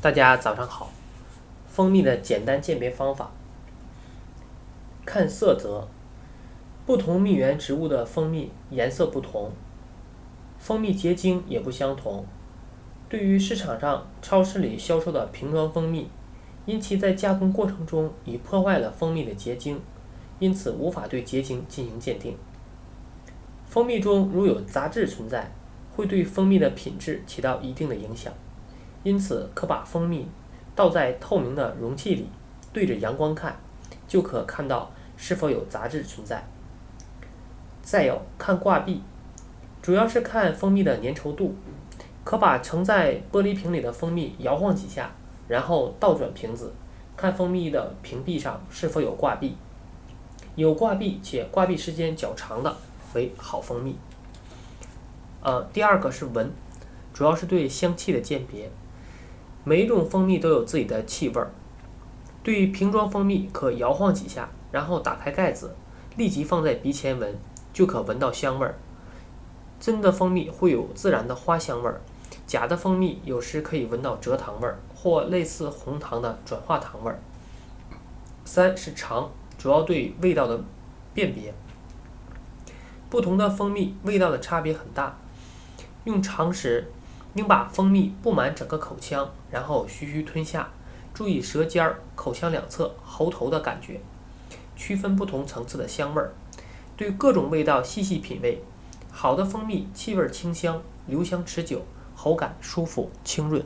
大家早上好。蜂蜜的简单鉴别方法：看色泽，不同蜜源植物的蜂蜜颜色不同，蜂蜜结晶也不相同。对于市场上、超市里销售的瓶装蜂蜜，因其在加工过程中已破坏了蜂蜜的结晶，因此无法对结晶进行鉴定。蜂蜜中如有杂质存在，会对蜂蜜的品质起到一定的影响。因此，可把蜂蜜倒在透明的容器里，对着阳光看，就可看到是否有杂质存在。再有看挂壁，主要是看蜂蜜的粘稠度，可把盛在玻璃瓶里的蜂蜜摇晃几下，然后倒转瓶子，看蜂蜜的瓶壁上是否有挂壁。有挂壁且挂壁时间较长的为好蜂蜜。呃，第二个是闻，主要是对香气的鉴别。每一种蜂蜜都有自己的气味儿。对于瓶装蜂蜜，可摇晃几下，然后打开盖子，立即放在鼻前闻，就可闻到香味儿。真的蜂蜜会有自然的花香味儿，假的蜂蜜有时可以闻到蔗糖味儿或类似红糖的转化糖味儿。三是尝，主要对味道的辨别。不同的蜂蜜味道的差别很大，用尝时。请把蜂蜜布满整个口腔，然后徐徐吞下，注意舌尖儿、口腔两侧、喉头的感觉，区分不同层次的香味儿。对各种味道细细品味。好的蜂蜜气味清香，留香持久，口感舒服清润。